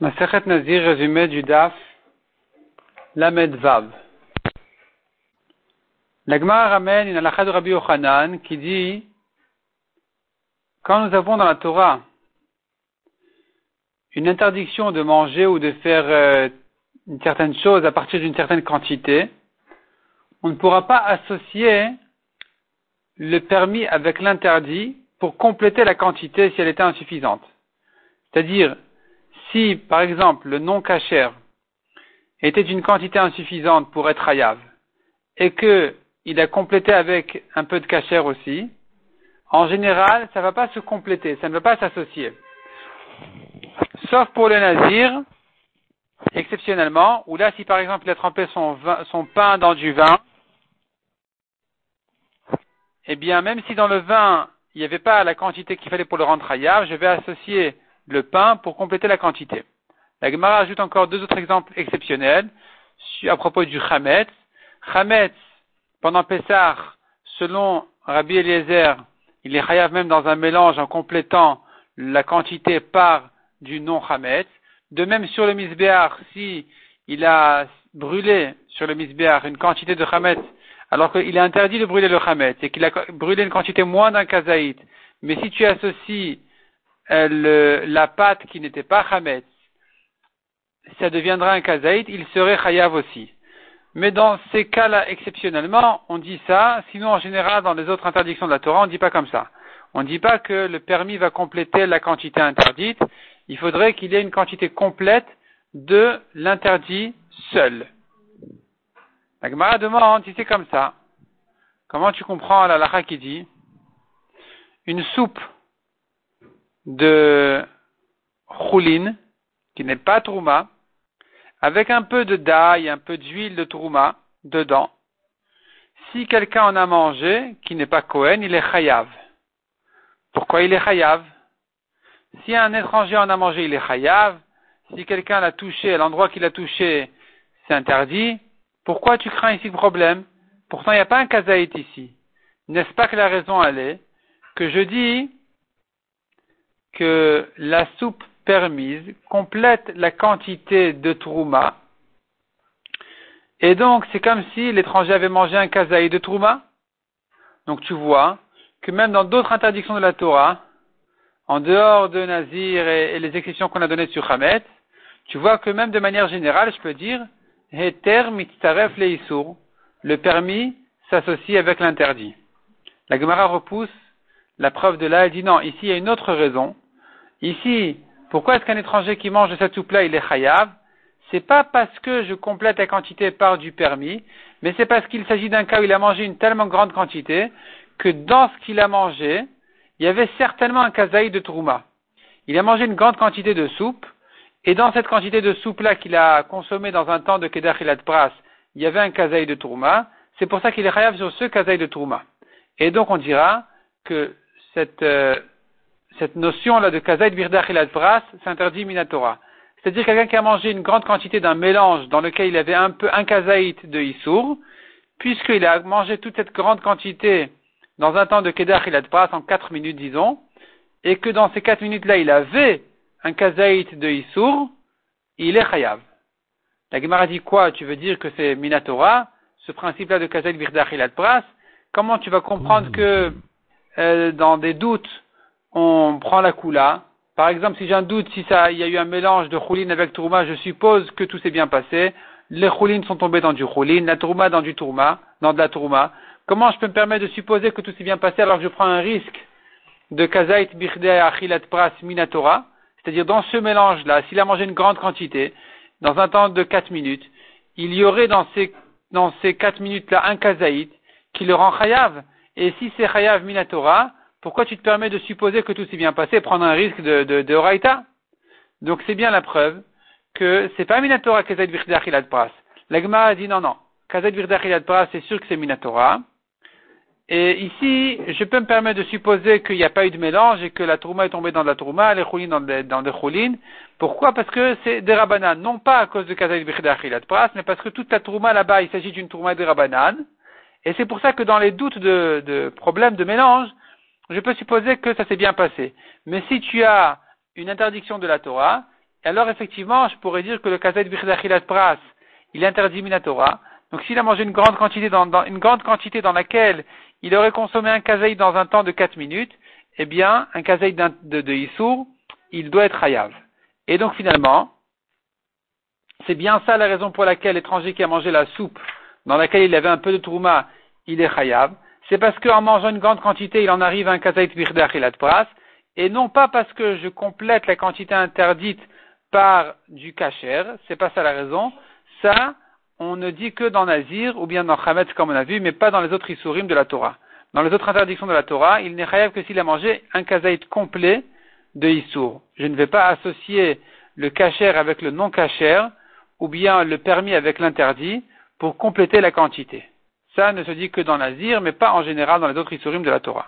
Masachet Nazir, résumé du DAF, Lamed Vav. La Gemara ramène une halakha de Rabbi Yochanan qui dit quand nous avons dans la Torah une interdiction de manger ou de faire euh, une certaine chose à partir d'une certaine quantité, on ne pourra pas associer le permis avec l'interdit pour compléter la quantité si elle était insuffisante. C'est-à-dire, si, par exemple, le non cachère était d'une quantité insuffisante pour être hayav, et qu'il a complété avec un peu de cachère aussi, en général, ça ne va pas se compléter, ça ne va pas s'associer. Sauf pour le nazir, exceptionnellement, où là, si par exemple il a trempé son, pain dans du vin, eh bien, même si dans le vin, il n'y avait pas la quantité qu'il fallait pour le rendre hayav, je vais associer le pain pour compléter la quantité. La Gemara ajoute encore deux autres exemples exceptionnels à propos du Chametz. Chametz, pendant Pessah, selon Rabbi Eliezer, il est chayav même dans un mélange en complétant la quantité par du non Chametz. De même sur le Misbéar, si il a brûlé sur le Misbéar une quantité de Chametz, alors qu'il est interdit de brûler le Chametz et qu'il a brûlé une quantité moins d'un kazaït, mais si tu associes euh, la pâte qui n'était pas chametz, ça deviendra un kazaït, il serait chayav aussi. Mais dans ces cas-là, exceptionnellement, on dit ça, sinon en général, dans les autres interdictions de la Torah, on ne dit pas comme ça. On ne dit pas que le permis va compléter la quantité interdite, il faudrait qu'il y ait une quantité complète de l'interdit seul. La Gemara demande si c'est comme ça. Comment tu comprends la lacha qui dit une soupe de choulin, qui n'est pas trouma, avec un peu de d'ail, un peu d'huile de trouma dedans. Si quelqu'un en a mangé, qui n'est pas Cohen, il est chayav. Pourquoi il est chayav Si un étranger en a mangé, il est chayav. Si quelqu'un l'a touché, à l'endroit qu'il a touché, c'est interdit. Pourquoi tu crains ici le problème? Pourtant, il n'y a pas un kazaït ici. N'est-ce pas que la raison, elle est? Que je dis que la soupe permise complète la quantité de trouma. Et donc, c'est comme si l'étranger avait mangé un kazaï de trouma. Donc, tu vois que même dans d'autres interdictions de la Torah, en dehors de Nazir et, les exceptions qu'on a données sur Hamet, tu vois que même de manière générale, je peux dire, Heter leisur, le permis s'associe avec l'interdit. La Gemara repousse la preuve de là, elle dit non, ici il y a une autre raison, Ici, pourquoi est-ce qu'un étranger qui mange de cette soupe-là, il est chayav? C'est pas parce que je complète la quantité par du permis, mais c'est parce qu'il s'agit d'un cas où il a mangé une tellement grande quantité que dans ce qu'il a mangé, il y avait certainement un kazaï de trouma. Il a mangé une grande quantité de soupe, et dans cette quantité de soupe-là qu'il a consommée dans un temps de Kedach Pras, il y avait un kazaï de trouma. C'est pour ça qu'il est chayav sur ce kazaï de trouma. Et donc on dira que cette, euh, cette notion-là de kazaït birdach et pras s'interdit minatora. C'est-à-dire quelqu'un qui a mangé une grande quantité d'un mélange dans lequel il avait un peu un kazaït de issour, puisqu'il a mangé toute cette grande quantité dans un temps de kedach et pras en quatre minutes, disons, et que dans ces quatre minutes-là, il avait un kazaït de issour, il est chayav. La Gemara dit quoi? Tu veux dire que c'est minatora, ce principe-là de kazaït birdach et pras Comment tu vas comprendre que euh, dans des doutes on prend la coula. Par exemple, si j'ai un doute, si ça, il y a eu un mélange de choulin avec tourma, je suppose que tout s'est bien passé. Les choulines sont tombées dans du choulin, la tourma dans du tourma, dans de la tourma. Comment je peux me permettre de supposer que tout s'est bien passé alors que je prends un risque de kazait birde achilat pras minatora? C'est-à-dire, dans ce mélange-là, s'il a mangé une grande quantité, dans un temps de 4 minutes, il y aurait dans ces, dans ces 4 minutes-là un kazaït qui le rend chayav. Et si c'est chayav minatora, pourquoi tu te permets de supposer que tout s'est bien passé, prendre un risque de, de, de Raïta Donc c'est bien la preuve que c'est pas Minatora Kazet Virdachilad Pras. L'Agma a dit non, non. Kazet Virdachilad Pras, c'est sûr que c'est Minatora. Et ici, je peux me permettre de supposer qu'il n'y a pas eu de mélange et que la tourma est tombée dans la tourma, les choulines dans, des, dans des choulines. Pourquoi? Parce que c'est des rabanan, non pas à cause de Kazet Virdachilad Pras, mais parce que toute la tourma là-bas, il s'agit d'une tourma de rabanan. Et c'est pour ça que dans les doutes de, de problèmes de mélange, je peux supposer que ça s'est bien passé. Mais si tu as une interdiction de la Torah, alors, effectivement, je pourrais dire que le kazaït bichdachilat pras, il interdit minatora. Donc, s'il a mangé une grande quantité dans, une grande quantité dans laquelle il aurait consommé un kazaït dans un temps de 4 minutes, eh bien, un kazaït de, de il doit être hayav. Et donc, finalement, c'est bien ça la raison pour laquelle l'étranger qui a mangé la soupe dans laquelle il avait un peu de trouma, il est chayav. C'est parce qu'en mangeant une grande quantité, il en arrive à un kazaït birdachilat pras, et non pas parce que je complète la quantité interdite par du kacher, c'est pas ça la raison. Ça, on ne dit que dans Nazir ou bien dans Hametz comme on a vu, mais pas dans les autres isurim de la Torah. Dans les autres interdictions de la Torah, il n'est chayav que s'il a mangé un kazaït complet de Issour. Je ne vais pas associer le kacher avec le non kacher, ou bien le permis avec l'interdit, pour compléter la quantité. Ça ne se dit que dans Nazir, mais pas en général dans les autres isurim de la Torah.